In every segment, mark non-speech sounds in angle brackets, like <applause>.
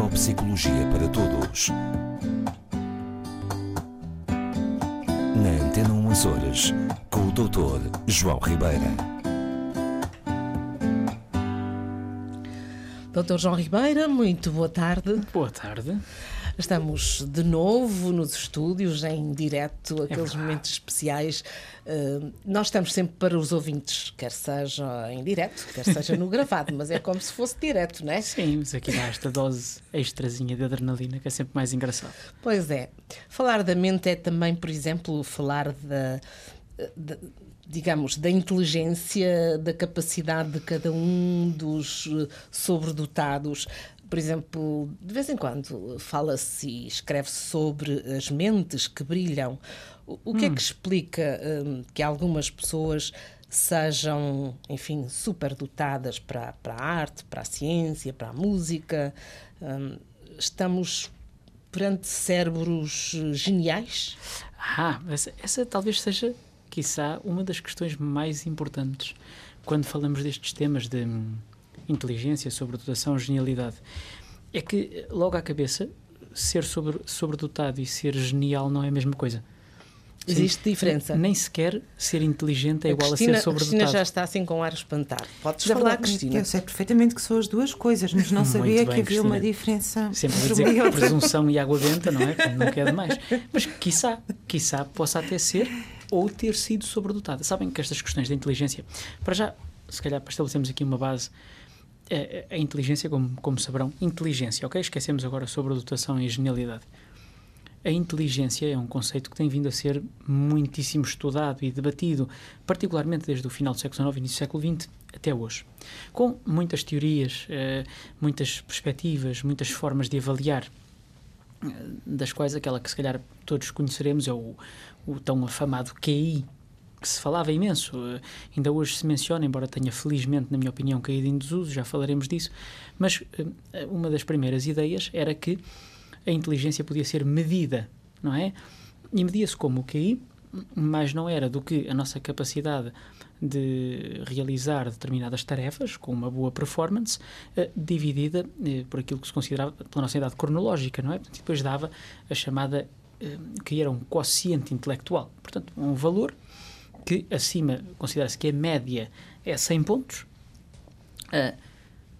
Neuropsicologia para Todos. Na Antena 1 Açores, com o Dr. João Ribeira. Doutor João Ribeira, muito boa tarde. Boa tarde. Estamos de novo nos estúdios, em direto, aqueles verdade. momentos especiais. Uh, nós estamos sempre para os ouvintes, quer seja em direto, quer seja no gravado, mas é como se fosse direto, não é? Sim, mas aqui dá esta dose extrazinha de adrenalina que é sempre mais engraçado. Pois é. Falar da mente é também, por exemplo, falar da. da digamos, da inteligência, da capacidade de cada um dos eh, sobredotados. Por exemplo, de vez em quando fala-se e escreve-se sobre as mentes que brilham. O, o que é que explica hum, que algumas pessoas sejam, enfim, superdotadas para, para a arte, para a ciência, para a música? Hum, estamos perante cérebros geniais? Ah, essa, essa talvez seja, quiçá, uma das questões mais importantes quando falamos destes temas de hum, inteligência, sobredotação, genialidade. É que, logo à cabeça, ser sobre, sobredotado e ser genial não é a mesma coisa. Existe diferença. Nem sequer ser inteligente é A igual Cristina, a ser a Cristina sobredotado. já está assim com ar espantado. Podes Já falar, Cristina. Eu sei perfeitamente que são as duas coisas, mas não Muito sabia bem, que havia Cristina. uma diferença Sempre a entre dizer que presunção e água benta, não é? Como Nunca é demais. Mas, quiçá, quiçá possa até ser ou ter sido sobredotada. Sabem que estas questões da inteligência, para já, se calhar para estabelecermos aqui uma base, a, a inteligência, como, como saberão, inteligência, ok? Esquecemos agora sobredotação e genialidade. A inteligência é um conceito que tem vindo a ser muitíssimo estudado e debatido, particularmente desde o final do século XIX e início do século XX até hoje. Com muitas teorias, eh, muitas perspectivas, muitas formas de avaliar, eh, das quais aquela que se calhar todos conheceremos é o, o tão afamado QI, que se falava imenso. Eh, ainda hoje se menciona, embora tenha felizmente, na minha opinião, caído em desuso, já falaremos disso, mas eh, uma das primeiras ideias era que a inteligência podia ser medida, não é? E media-se como o QI, mas não era do que a nossa capacidade de realizar determinadas tarefas com uma boa performance, eh, dividida por aquilo que se considerava pela nossa idade cronológica, não é? Depois dava a chamada, que era um quociente intelectual, portanto, um valor que acima, considera-se que a média é 100 pontos, eh,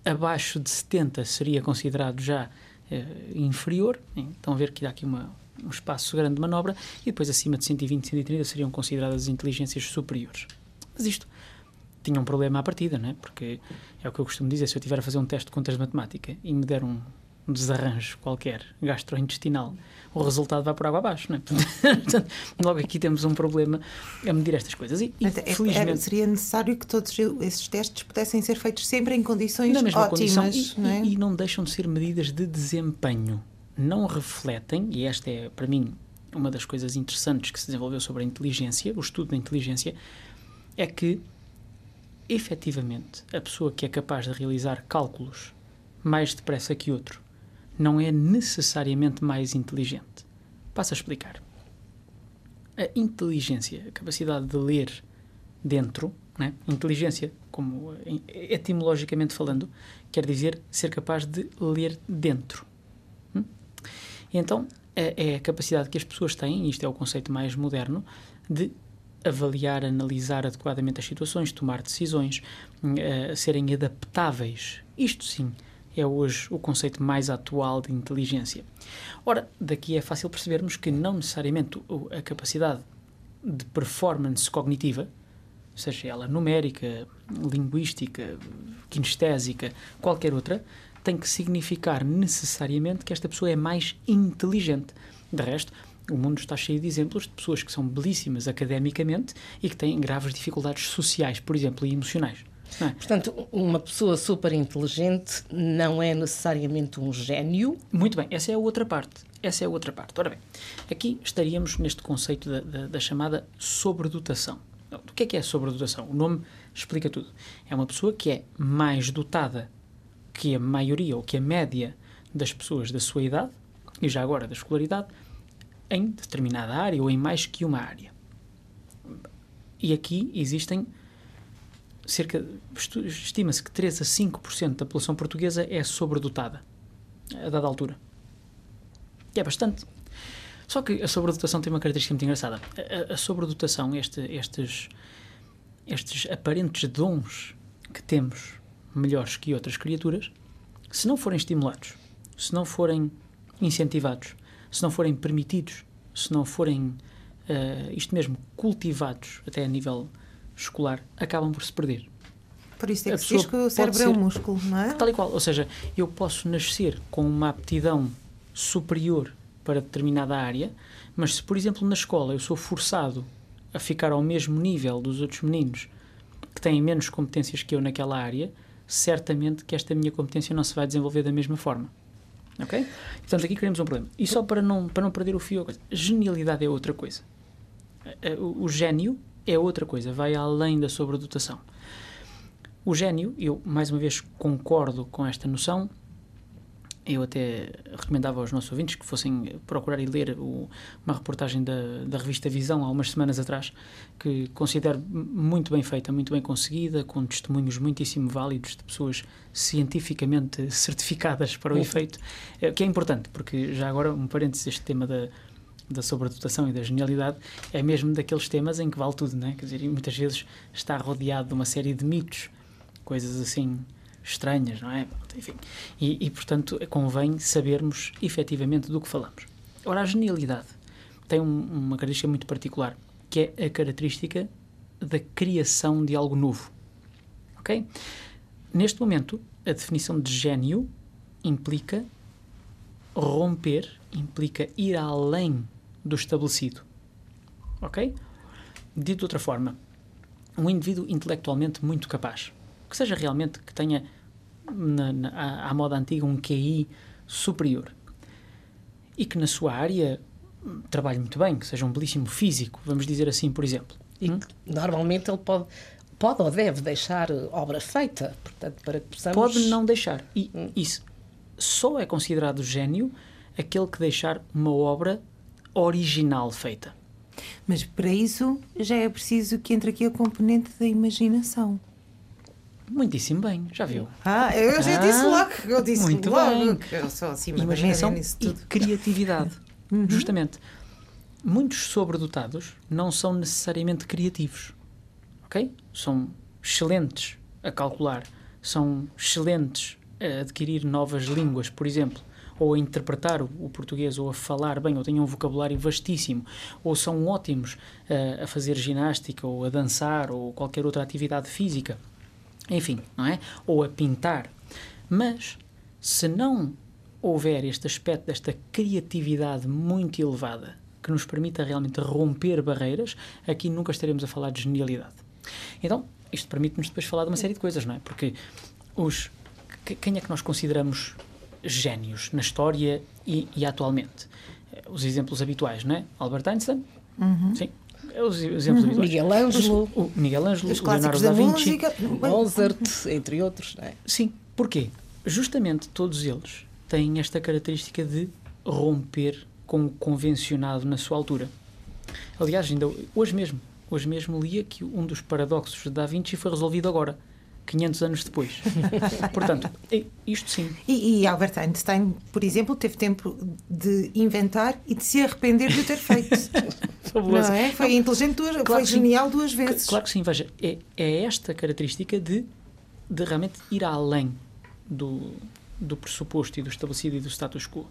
abaixo de 70 seria considerado já eh, inferior, então ver que há aqui uma, um espaço grande de manobra, e depois acima de 120, 130 seriam consideradas inteligências superiores. Mas isto tinha um problema à partida, não é? Porque é o que eu costumo dizer, se eu estiver a fazer um teste de contas de matemática e me der um, um desarranjo qualquer gastrointestinal, o resultado vai por água abaixo, não é? <laughs> Portanto, logo aqui temos um problema a medir estas coisas. E, Portanto, é- felizmente... era- seria necessário que todos esses testes pudessem ser feitos sempre em condições mesma condição ótimas, e, não é? e- e não deixam de ser medidas de desempenho. Não refletem, e esta é para mim uma das coisas interessantes que se desenvolveu sobre a inteligência, o estudo da inteligência, é que efetivamente a pessoa que é capaz de realizar cálculos mais depressa que outro não é necessariamente mais inteligente. Passo a explicar. A inteligência, a capacidade de ler dentro, né? inteligência, como em- etimologicamente falando, quer dizer ser capaz de ler dentro. Hum? Então é, a capacidade que as pessoas têm, isto é o conceito mais moderno, de avaliar, analisar adequadamente as situações, tomar decisões, eh, serem adaptáveis. Isto sim é hoje o conceito mais atual de inteligência. Ora, daqui é fácil percebermos que não necessariamente a capacidade de performance cognitiva, seja ela numérica, linguística, kinestésica, qualquer outra, tem que significar necessariamente que esta pessoa é mais inteligente. De resto, o mundo está cheio de exemplos de pessoas que são belíssimas academicamente e que têm graves dificuldades sociais, por exemplo, e emocionais. É? Portanto, uma pessoa super inteligente não é necessariamente um gênio. Muito bem, essa é a outra parte. Essa é a outra parte. Ora bem, aqui estaríamos neste conceito da, da- da chamada sobredotação. O que é que é sobredotação? O nome explica tudo. É uma pessoa que é mais dotada que a maioria ou que a média das pessoas da sua idade, e já agora da escolaridade, em determinada área ou em mais que uma área. E aqui existem cerca, estima-se que 3 a 5% da população portuguesa é sobredotada. a dada altura. É bastante. Só que a sobredotação tem uma característica muito engraçada. A, a, a sobredotação, este, estes, estes aparentes dons que temos melhores que outras criaturas, se não forem estimulados, se não forem incentivados, se não forem permitidos, se não forem, uh, isto mesmo, cultivados até a nível escolar, acabam por se perder. Por isso é que se diz que o cérebro é um músculo, não é? Tal e qual. Ou seja, eu posso nascer com uma aptidão superior para determinada área, mas se, por exemplo, na escola eu sou forçado a ficar ao mesmo nível dos outros meninos que têm menos competências que eu naquela área, certamente que esta minha competência não se vai desenvolver da mesma forma. Ok? Portanto, aqui queremos um problema. E só para não, para não perder o fio, genialidade é outra coisa. O, o gênio é outra coisa, vai além da sobredotação. O gênio, eu mais uma vez concordo com esta noção, eu até recomendava aos nossos ouvintes que fossem procurar e ler o, uma reportagem da, da revista Visão há umas semanas atrás, que considero muito bem feita, muito bem conseguida, com testemunhos muitíssimo válidos de pessoas cientificamente <laughs> certificadas para o efeito, eh, que é importante, porque já agora, um parênteses, este tema da, da sobredotação e da genialidade é mesmo daqueles temas em que vale tudo, né? Quer dizer, muitas vezes está rodeado de uma série de mitos, coisas assim estranhas, não é? Enfim, e, e, portanto convém sabermos efetivamente do que falamos. Ora, a genialidade tem um, uma característica muito particular, que é a característica da criação de algo novo. Ok? Neste momento, a definição de gênio implica romper, implica ir além do estabelecido. Ok? Dito de outra forma, um indivíduo intelectualmente muito capaz, que seja realmente, que tenha na, na, à, moda antiga um QI superior e que na sua área trabalhe muito bem, que seja um belíssimo físico, vamos dizer assim, por exemplo. E hum? normalmente ele pode, pode ou deve deixar obra feita, portanto, para que possamos... Pode não deixar. E hum. isso só é considerado gênio aquele que deixar uma obra original feita. Mas para isso já é preciso que entre aqui a componente da imaginação. Muitíssimo bem, já viu? Ah, eu já ah, disse logo, eu disse muito logo bem. que eu sou acima Imaginação e criatividade, <laughs> uhum. justamente. Muitos sobredotados não são necessariamente criativos, ok? São excelentes a calcular, são excelentes a adquirir novas línguas, por exemplo, ou a interpretar o, o português, ou a falar bem, ou têm um vocabulário vastíssimo, ou são ótimos uh, a fazer ginástica, ou a dançar, ou qualquer outra atividade física enfim, não é? Ou a pintar. Mas se não houver este aspecto desta criatividade muito elevada que nos permita realmente romper barreiras, aqui nunca estaremos a falar de genialidade. Então, isto permite-nos depois falar de uma série de coisas, não é? Porque os quem é que nós consideramos génios na história e, e atualmente? Os exemplos habituais, não é? Albert Einstein, uhum. sim, é os exemplos uhum. Miguel Ângelo. O Miguel Ângelo, os clássicos da, Vinci, música. Mozart, entre outros. Não é? Sim. Porquê? Justamente todos eles têm esta característica de romper com o convencionado na sua altura. Aliás, ainda hoje mesmo, hoje mesmo lia que um dos paradoxos de Da Vinci foi resolvido agora. 500 anos depois. <laughs> Portanto, isto sim. E, e, Albert Einstein, por exemplo, teve tempo de inventar e de se arrepender de o ter feito. <laughs> não é? Foi inteligente, duas, claro foi genial sim. duas vezes. Claro que sim, veja, é, é esta característica de, de realmente ir além do, do pressuposto e do estabelecido e do status quo.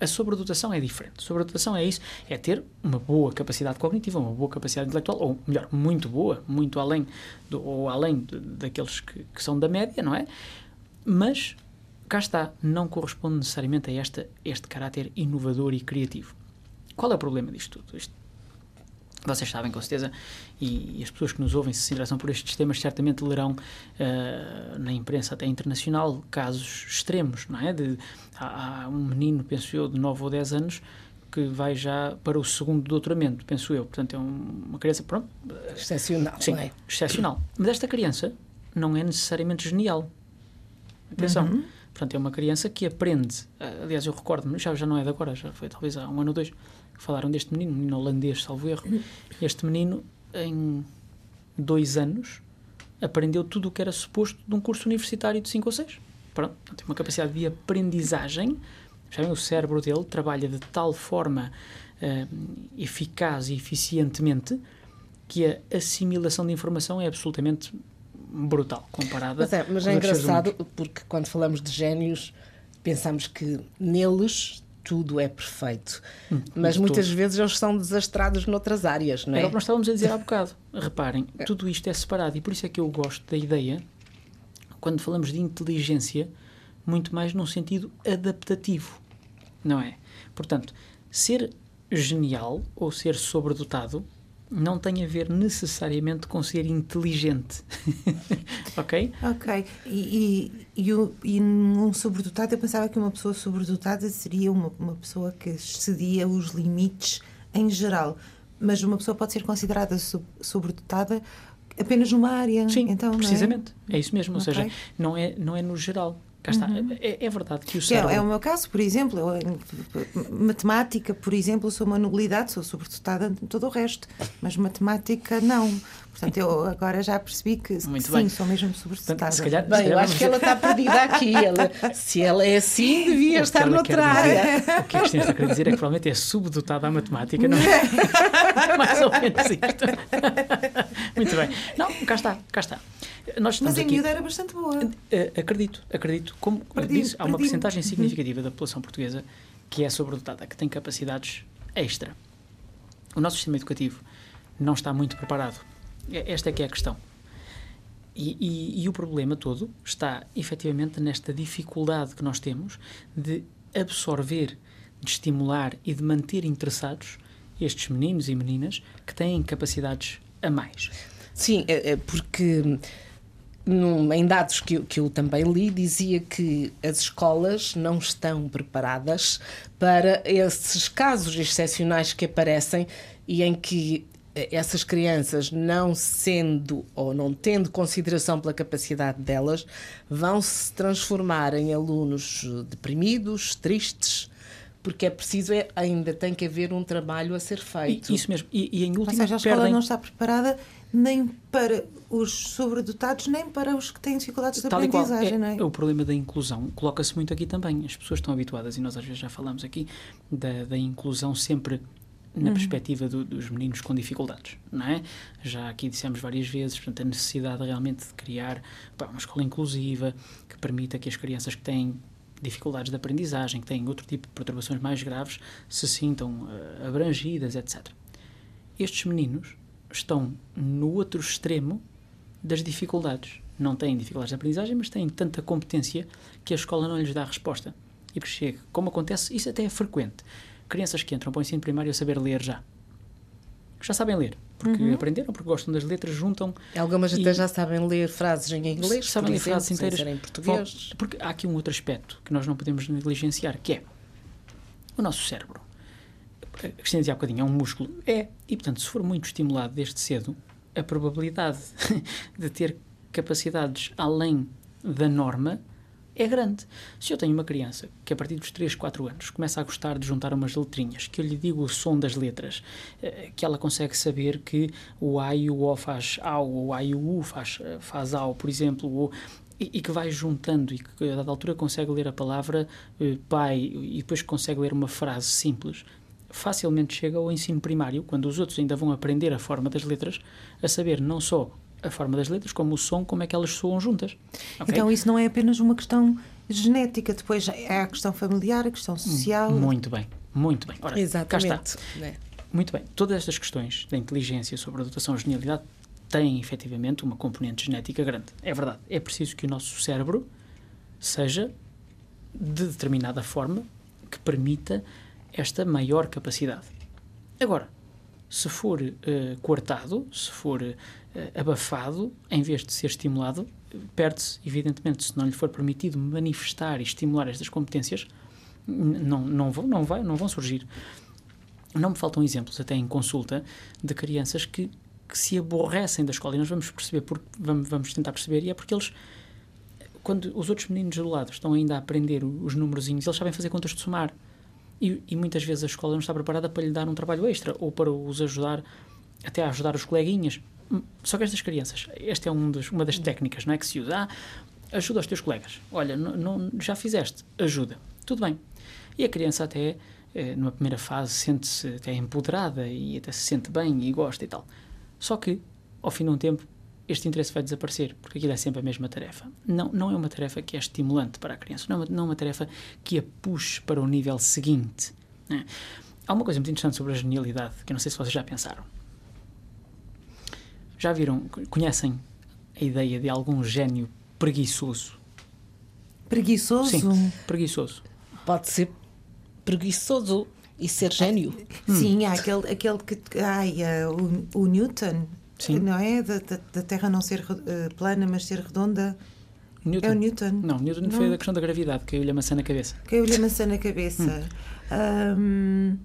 A sobredotação é diferente. Sobredotação é isso, é ter uma boa capacidade cognitiva, uma boa capacidade intelectual, ou melhor, muito boa, muito além, do, ou além de, daqueles que, que, são da média, não é? Mas, cá está, não corresponde necessariamente a esta, este caráter inovador e criativo. Qual é o problema disto tudo? Isto vocês sabem com certeza, e, e, as pessoas que nos ouvem se interessam por estes temas certamente lerão uh, na imprensa até internacional casos extremos, não é? De, há, há, um menino, penso eu, de 9 ou 10 anos que vai já para o segundo doutoramento, penso eu. Portanto, é um, uma criança, pronto... Excepcional, sim, é? excepcional. Mas esta criança não é necessariamente genial. Atenção. Uhum. Portanto, é uma criança que aprende. Uh, aliás, eu recordo-me, já, já não é de agora, já foi talvez há um ano ou dois, falaram deste menino, um menino holandês, salvo erro. Este menino, em dois anos, aprendeu tudo o que era suposto de um curso universitário de 5 ou 6. pronto, tem uma capacidade de aprendizagem. o cérebro dele trabalha de tal forma uh, eficaz e eficientemente que a assimilação de informação é absolutamente brutal comparada mas é, mas é engraçado porque quando falamos de génios pensamos que neles tudo é perfeito. Hum, Mas muitas todo. vezes eles são desastrados noutras áreas, não é? É o que nós estávamos a dizer há bocado. Reparem, tudo isto é separado e por isso é que eu gosto da ideia, quando falamos de inteligência, muito mais num sentido adaptativo, não é? Portanto, ser genial ou ser sobredotado não tem a ver necessariamente com ser inteligente. <laughs> ok? Ok. E, e, e, e num sobredotado, eu pensava que uma pessoa sobredotada seria uma, uma pessoa que excedia os limites em geral. Mas uma pessoa pode ser considerada sobredotada apenas numa área. Sim, então, precisamente. É? é? isso mesmo. Okay. Ou seja, não é, não é no geral. Cá está. Uhum. É, é, verdade que o cérebro... É, é, o meu caso, por exemplo. Eu, matemática, por exemplo, sou uma nulidade, sou sobretutada em todo o resto. Mas matemática, não. Portanto, eu agora já percebi que Muito sim, bem. sou mesmo sobretutada. Se calhar, Bem, eu acho que ela está perdida aqui. Ela, se ela é assim, devia estar noutra área. o que a Cristina está a querer dizer é que provavelmente é subdotada à matemática, não é? <laughs> Mais ou menos isto. Muito bem. Não, cá está, cá está. Nós Mas a aqui, miúda era bastante boa. Uh, acredito, acredito. Como perdi, disse, há uma porcentagem significativa da população portuguesa que é sobredotada, que tem capacidades extra. O nosso sistema educativo não está muito preparado. É, esta é que é a questão. E, e, e, o problema todo está efetivamente nesta dificuldade que nós temos de absorver, de estimular e de manter interessados estes meninos e meninas que têm capacidades a mais. Sim, é, é porque num, em dados que, que eu também li, dizia que as escolas não estão preparadas para esses casos excepcionais que aparecem e em que essas crianças, não sendo ou não tendo consideração pela capacidade delas, vão se transformar em alunos deprimidos, tristes, porque é preciso, é, ainda tem que haver um trabalho a ser feito. E, isso mesmo. E, e em última, Ou seja, a escola perdem... não está preparada nem para os sobredotados, nem para os que têm dificuldades de Tal aprendizagem. É, não é? O problema da inclusão coloca-se muito aqui também. As pessoas estão habituadas, e nós às vezes já falamos aqui, da, da inclusão sempre na uhum. perspectiva do, dos meninos com dificuldades, não é? Já aqui dissemos várias vezes, portanto, a necessidade realmente de criar pá, uma escola inclusiva que permita que as crianças que têm dificuldades de aprendizagem, que têm outro tipo de perturbações mais graves, se sintam uh, abrangidas, etc. Estes meninos estão no outro extremo das dificuldades. Não têm dificuldades de aprendizagem, mas têm tanta competência que a escola não lhes dá resposta. E chega, como acontece, isso até é frequente. Crianças que entram para o ensino primário a saber ler já. Já sabem ler, porque uhum. aprenderam, porque gostam das letras, juntam. Algumas até já sabem ler frases em inglês, sabem ler frases inteiras em português. Porque há aqui um outro aspecto que nós não podemos negligenciar, que é o nosso cérebro a Cristina dizia há bocadinho, é um músculo. É. E, portanto, se for muito estimulado desde cedo, a probabilidade <laughs> de ter capacidades além da norma é grande. Se eu tenho uma criança que a partir dos 3, 4 anos começa a gostar de juntar umas letrinhas, que eu lhe digo o som das letras, eh, que ela consegue saber que o A e o O faz AU, o A e o U faz, eh, faz AU, por exemplo, ou e, que vai juntando e que a dada altura consegue ler a palavra eh, pai e depois consegue ler uma frase simples facilmente chega ao ensino primário, quando os outros ainda vão aprender a forma das letras, a saber não só a forma das letras, como o som, como é que elas soam juntas. Okay? Então isso não é apenas uma questão genética, depois é a questão familiar, a questão social. Muito bem, muito bem. Ora, Exatamente. Né? Muito bem. Todas estas questões da inteligência sobre a dotação e genialidade têm efetivamente uma componente genética grande. É verdade. É preciso que o nosso cérebro seja de determinada forma que permita esta maior capacidade. Agora, se for uh, se for uh, abafado, em vez de ser estimulado, perde-se, evidentemente, se não lhe for permitido manifestar e estimular estas competências, não, não, vão, não, vai, não vão surgir. Não me faltam exemplos, até em consulta, de crianças que, que se aborrecem da escola e nós vamos perceber, porque, vamos, vamos tentar perceber, e é porque eles, quando os outros meninos do lado estão ainda a aprender os númerozinhos, eles sabem fazer contas de somar e, e, muitas vezes a escola não está preparada para lhe dar um trabalho extra ou para os ajudar, até a ajudar os coleguinhas. Hum, só que estas crianças, esta é um dos, uma das técnicas não é, que se usa. Ah, ajuda os teus colegas. Olha, não, não- já fizeste, ajuda. Tudo bem. E a criança até, eh, numa primeira fase, sente-se até empoderada e até se sente bem e gosta e tal. Só que, ao fim de um tempo, este interesse vai desaparecer, porque aquilo é sempre a mesma tarefa. Não, não é uma tarefa que é estimulante para a criança, não é uma, não é uma tarefa que a puxe para o nível seguinte. né? Há uma coisa muito interessante sobre a genialidade, que eu não sei se vocês já pensaram. Já viram, conhecem a ideia de algum gênio preguiçoso? Preguiçoso. Sim, preguiçoso. Pode ser preguiçoso e ser gênio. Sim, há aquele, aquele que. Ai, eh, o, o Newton. Sim. Não é? Da, da, Terra não ser eh, plana, mas ser redonda. Newton. É o Newton. Não, Newton foi Não. da questão da gravidade, caiu-lhe a maçã na cabeça. Caiu-lhe a maçã na cabeça. Bem,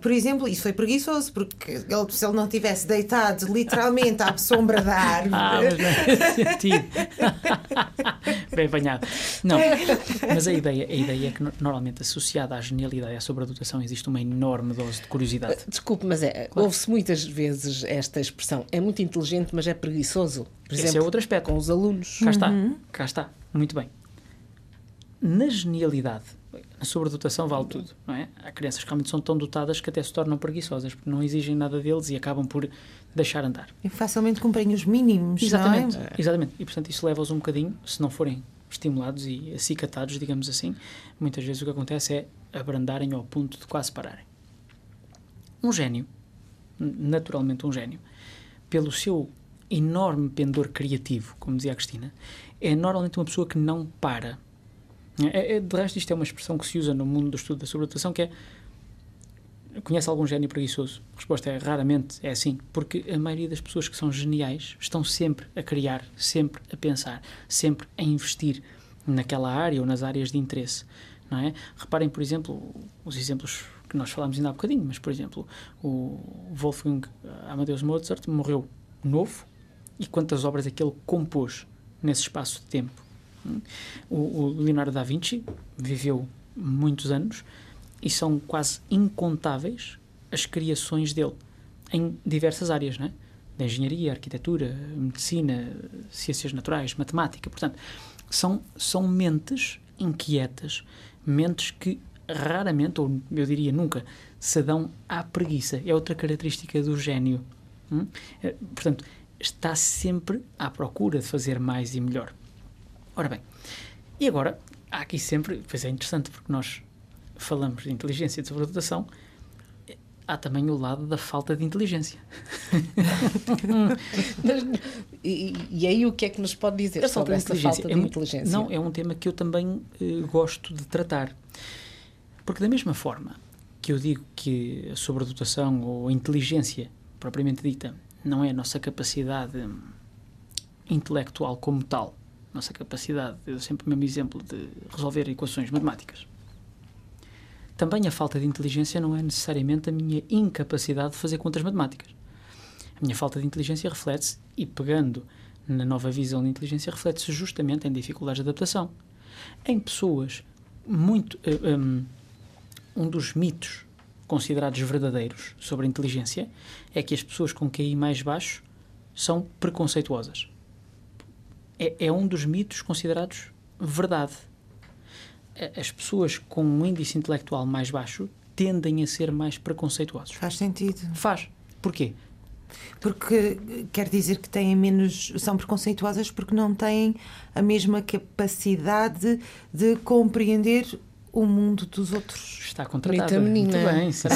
por exemplo, isso foi preguiçoso, porque ele, se ele não tivesse deitado literalmente à sombra da árvore. Ah, mas não sentido. Bem apanhado. Não, mas a ideia, a ideia é que no- normalmente associada à genialidade e à sobredotação existe uma enorme dose de curiosidade. Desculpe, mas é, ouve-se muitas vezes esta expressão. É muito inteligente, mas é preguiçoso. Por Esse exemplo, é outro aspecto. com os alunos. Cá está, cá está. Muito bem. Na genialidade, na sobredotação vale tudo, não é? Há crianças que realmente são tão dotadas que até se tornam preguiçosas, porque não exigem nada deles e acabam por deixar andar. E facilmente cumprem os mínimos, Exatamente, não é? exatamente. E portanto isso leva-os um bocadinho, se não forem estimulados e acicatados, digamos assim, muitas vezes o que acontece é abrandarem ao ponto de quase pararem. Um gênio, naturalmente um gênio, pelo seu enorme pendor criativo, como dizia a Cristina, é normalmente uma pessoa que não para. É, é, de resto, isto é uma expressão que se usa no mundo do estudo da sobredotação, que é Conhece algum gênio preguiçoso? A resposta é raramente, é assim, porque a maioria das pessoas que são geniais estão sempre a criar, sempre a pensar, sempre a investir naquela área ou nas áreas de interesse, não é? Reparem, por exemplo, os exemplos que nós falámos ainda há bocadinho, mas, por exemplo, o Wolfgang Amadeus Mozart morreu novo e quantas obras é que ele compôs nesse espaço de tempo? O, o Leonardo da Vinci viveu muitos anos e são quase incontáveis as criações dele em diversas áreas, não é? Da engenharia, arquitetura, medicina, ciências naturais, matemática. Portanto, são, são mentes inquietas, mentes que raramente, ou eu diria nunca, se dão à preguiça. É outra característica do gênio. hum? Eh, Portanto, está sempre à procura de fazer mais e melhor. Ora bem, e agora, há aqui sempre, pois é interessante, porque nós falamos de inteligência e de sobredotação, há também o lado da falta de inteligência. <laughs> E, e aí o que é que nos pode dizer sobre essa falta de é inteligência? Não, é um tema que eu também eh, gosto de tratar. Porque da mesma forma que eu digo que a sobredotação ou a inteligência propriamente dita não é a nossa capacidade hum, intelectual como tal, nossa capacidade, eu sempre o mesmo exemplo de resolver equações matemáticas. Também a falta de inteligência não é necessariamente a minha incapacidade de fazer contas matemáticas. A minha falta de inteligência reflete-se, e pegando na nova visão de inteligência, reflete-se justamente em dificuldades de adaptação. Em pessoas muito. eh, um, um dos mitos considerados verdadeiros sobre a inteligência é que as pessoas com QI mais baixo são preconceituosas. É, é um dos mitos considerados verdade. As pessoas com um índice intelectual mais baixo tendem a ser mais preconceituosos. Faz sentido. Faz. Porquê? Porque quer dizer que têm menos. são preconceituosas porque não têm a mesma capacidade de compreender o mundo dos outros. Está contratada. Muito bem, sim.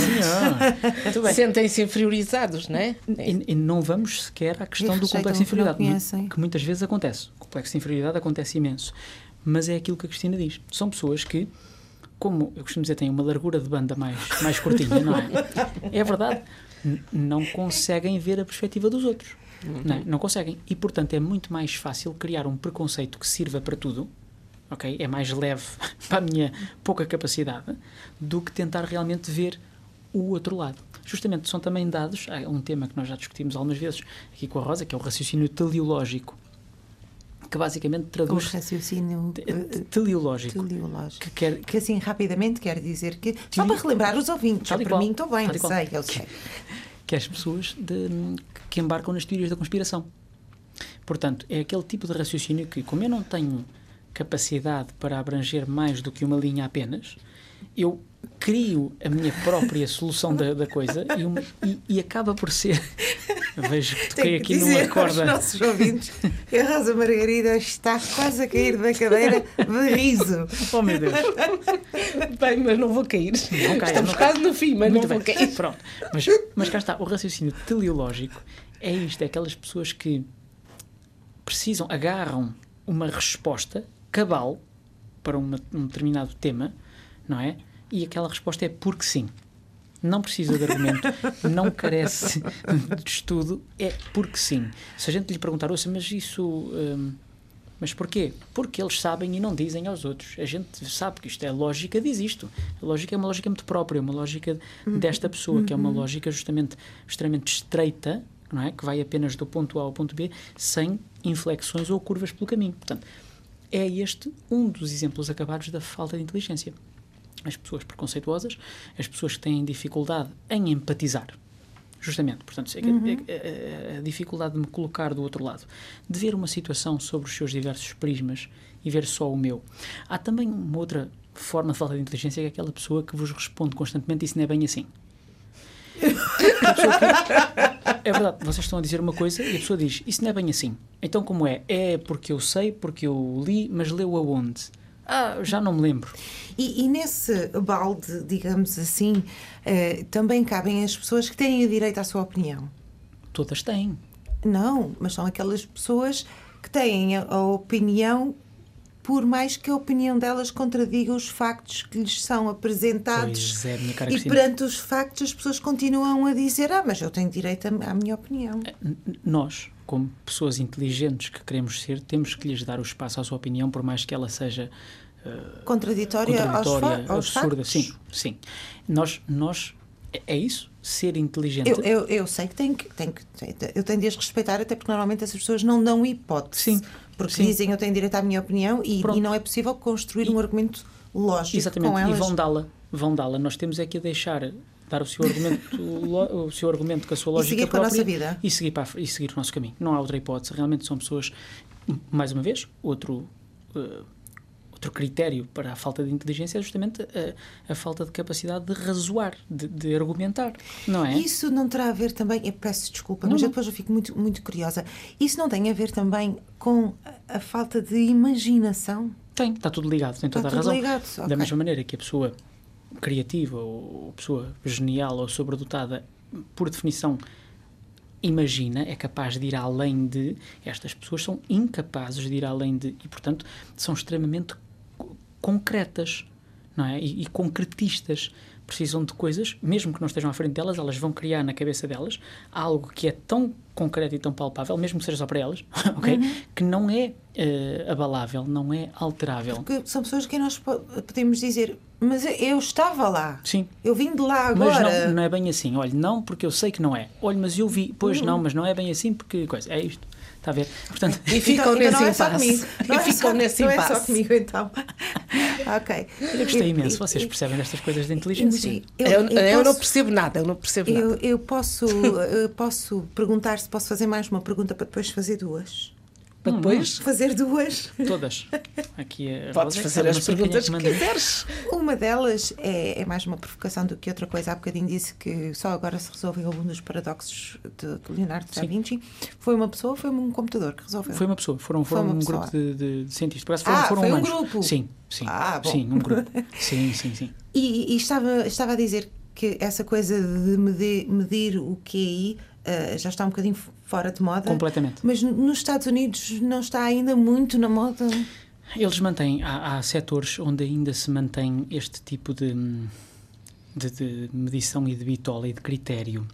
Muito bem. Sentem-se inferiorizados, não é? E, e não vamos sequer à questão do complexo de que inferioridade, conhecem. que muitas vezes acontece. Complexo de inferioridade acontece imenso. Mas é aquilo que a Cristina diz. São pessoas que, como eu costumo dizer, têm uma largura de banda mais, mais curtinha, não é? É verdade. N- não conseguem ver a perspectiva dos outros. Não, é? não conseguem. E, portanto, é muito mais fácil criar um preconceito que sirva para tudo, ok? É mais leve <laughs> para a minha pouca capacidade do que tentar realmente ver o outro lado. Justamente são também dados, há um tema que nós já discutimos algumas vezes aqui com a Rosa, que é o raciocínio teleológico, que basicamente traduz raciocínio te- eh, te- teleológico, teleológico. que quer Que assim rapidamente quer dizer que. Só para relembrar os ouvintes, para mim estou bem, sei, eu sei. que é as pessoas de- que embarcam nas teorias da conspiração. Portanto, é aquele tipo de raciocínio que, como eu não tenho capacidade para abranger mais do que uma linha apenas, eu crio a minha própria solução da, da coisa e, uma, e, e, acaba por ser. Vejo que toquei aqui numa corda. Aos nossos ouvintes, a Rosa Margarida está quase a cair da cadeira de riso. Oh meu Deus! Bem, mas não vou cair. Não caia, Estamos não quase no fim, mas Muito não bem. vou cair. Pronto. Mas, mas cá está, o raciocínio teleológico é isto: é aquelas pessoas que precisam, agarram uma resposta cabal para uma, um determinado tema, não é? E aquela resposta é porque sim. Não precisa de argumento, <laughs> não carece de estudo, é porque sim. Se a gente lhe perguntar, ouça, mas isso. Hum, mas porquê? Porque eles sabem e não dizem aos outros. A gente sabe que isto é lógica, diz isto. A lógica é uma lógica muito própria, uma lógica desta pessoa, que é uma lógica justamente extremamente estreita, não é? que vai apenas do ponto A ao ponto B, sem inflexões ou curvas pelo caminho. Portanto, é este um dos exemplos acabados da falta de inteligência. As pessoas preconceituosas, as pessoas que têm dificuldade em empatizar, justamente, portanto, é uhum. a, é a, é a, dificuldade de me colocar do outro lado, de ver uma situação sobre os seus diversos prismas e ver só o meu. Há também uma outra forma de falta de inteligência que é aquela pessoa que vos responde constantemente isso não é bem assim. é verdade, vocês estão a dizer uma coisa e a pessoa diz isso não é bem assim. Então, como é? É porque eu sei, porque eu li, mas leu aonde? Ah, já não me lembro. E, e nesse balde, digamos assim, eh, também cabem as pessoas que têm o direito à sua opinião? Todas têm. Não, mas são aquelas pessoas que têm a, a opinião por mais que a opinião delas contradiga os factos que lhes são apresentados. É, e perante os factos as pessoas continuam a dizer: Ah, mas eu tenho direito à minha opinião. Eh, nós, como pessoas inteligentes que queremos ser, temos que lhes dar o espaço à sua opinião, por mais que ela seja. Uh, contraditória, contraditória aos, aos absurda. Factos. Sim, sim. Nós, nós é, é isso? Ser inteligente? Eu, eu, eu sei que tenho que, tenho que. Eu tenho de as respeitar, até porque normalmente essas pessoas não dão hipótese. Sim. Porque Sim. dizem eu tenho direito à minha opinião e, e não é possível construir e, um argumento lógico exatamente, com elas. E vão dá-la. Vão dá-la. Nós temos é que a deixar dar o seu argumento, <laughs> o seu argumento com a sua lógica e seguir própria a nossa vida. E seguir, para, e seguir o nosso caminho. Não há outra hipótese. Realmente são pessoas, mais uma vez, outro. Uh, outro critério para a falta de inteligência é justamente a, a falta de capacidade de razoar, de, de, argumentar, não é? Isso não terá a ver também, eu peço desculpa, não, mas não. depois eu fico muito, muito curiosa. Isso não tem a ver também com a, a falta de imaginação? Tem, está tudo ligado, tem toda está a razão. Ligado. Da okay. mesma maneira que a pessoa criativa ou pessoa genial ou sobredotada, por definição, imagina, é capaz de ir além de. Estas pessoas são incapazes de ir além de. E, portanto, são extremamente concretas não é? e, e concretistas. Precisam de coisas, mesmo que não estejam à frente delas, elas vão criar na cabeça delas algo que é tão concreto e tão palpável, mesmo que seja só para elas, <laughs> ok? Uhum. Que não é uh, abalável, não é alterável. Porque são pessoas que nós podemos dizer, mas eu estava lá. Sim. Eu vim de lá agora. Mas não, não é bem assim. Olha, não porque eu sei que não é. Olha, mas eu vi. Pois uhum. não, mas não é bem assim porque coisa. É isto. Está a ver? Portanto, e ficam então, nesse então impasse. Não e é ficam só, nesse não impasse. é só comigo, então. <laughs> ok. Eu gostei imenso. Vocês percebem destas coisas de inteligência? Eu, eu, eu, eu posso, não percebo nada. Eu não percebo eu, nada. Eu posso, eu posso perguntar se posso fazer mais uma pergunta para depois fazer duas para depois fazer duas. Todas. Aqui é Podes fazer as perguntas que, que quiseres. Uma delas é, é, mais uma provocação do que outra coisa. Há bocadinho disse que só agora se resolveu algum dos paradoxos de, de Leonardo da Vinci. Foi uma pessoa ou foi um computador que resolveu? Foi uma pessoa. Foram, foram um pessoa. grupo de, de, de cientistas. Parece foram, ah, foram foi humanos. um grupo? Sim, sim. Ah, bom. Sim, um grupo. <laughs> sim, sim, sim. E, e, estava, estava a dizer que essa coisa de medir, medir o QI uh, já está um bocadinho fora de moda. Completamente. Mas nos Estados Unidos não está ainda muito na moda. Eles mantêm, há, há setores onde ainda se mantém este tipo de, de, de medição e de bitola e de critério.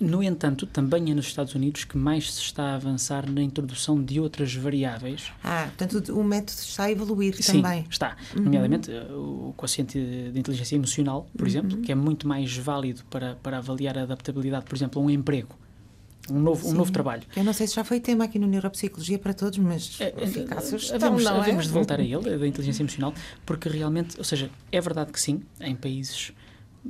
No entanto, também é nos Estados Unidos que mais se está a avançar na introdução de outras variáveis. Ah, portanto o método está a evoluir Sim, também. está. Uhum. Nomeadamente eh, o quociente de inteligência emocional, por uhum. exemplo, que é muito mais válido para, para avaliar a adaptabilidade, por exemplo, a um emprego. Um novo, um novo trabalho. Eu não sei se já foi tema aqui no Neuropsicologia para todos, mas é, fica a sugestão, havemos, não havemos é? de voltar a ele, da inteligência emocional, porque realmente, ou seja, é verdade que sim, em países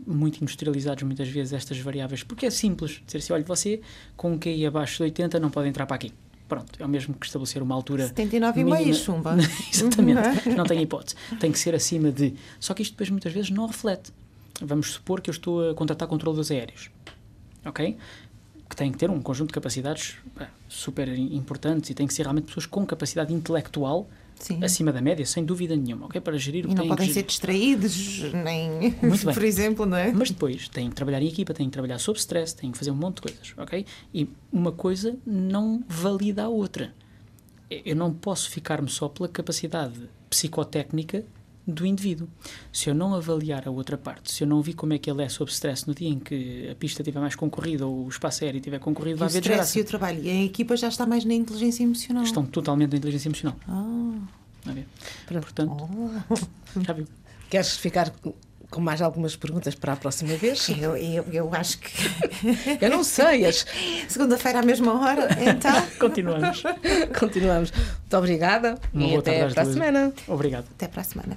muito industrializados muitas vezes estas variáveis, porque é simples dizer assim, olha, você com um QI abaixo de 80 não pode entrar para aqui. Pronto, é o mesmo que estabelecer uma altura. 79 e meio, mínima- chumba. <laughs> Exatamente, não tem hipótese. Tem que ser acima de. Só que isto depois muitas vezes não reflete. Vamos supor que eu estou a contratar controladores aéreos, ok? Que têm que ter um conjunto de capacidades pá, super importantes e têm que ser realmente pessoas com capacidade intelectual Sim. acima da média, sem dúvida nenhuma, ok? Para gerir o E que não têm que podem ser gerir. distraídos, nem. Muito bem. <laughs> Por exemplo, não é? Mas depois têm que trabalhar em equipa, têm que trabalhar sob stress, têm que fazer um monte de coisas, ok? E uma coisa não valida a outra. Eu não posso ficar-me só pela capacidade psicotécnica do indivíduo. Se eu não avaliar a outra parte, se eu não vi como é que ele é sob stress no dia em que a pista estiver mais concorrida ou o espaço aéreo estiver concorrido, E vai o haver stress desgraça. e o trabalho. E a equipa já está mais na inteligência emocional. Estão totalmente na inteligência emocional. Ah, ok? Pronto. Portanto, oh. já viu? Queres ficar com mais algumas perguntas para a próxima vez? eu, eu, eu acho que. <laughs> Eu não sei. as- Segunda-feira à mesma hora, então. <laughs> Continuamos. <laughs> Continuamos. Muito obrigada Uma e boa até para a semana. Obrigado. Até para a semana.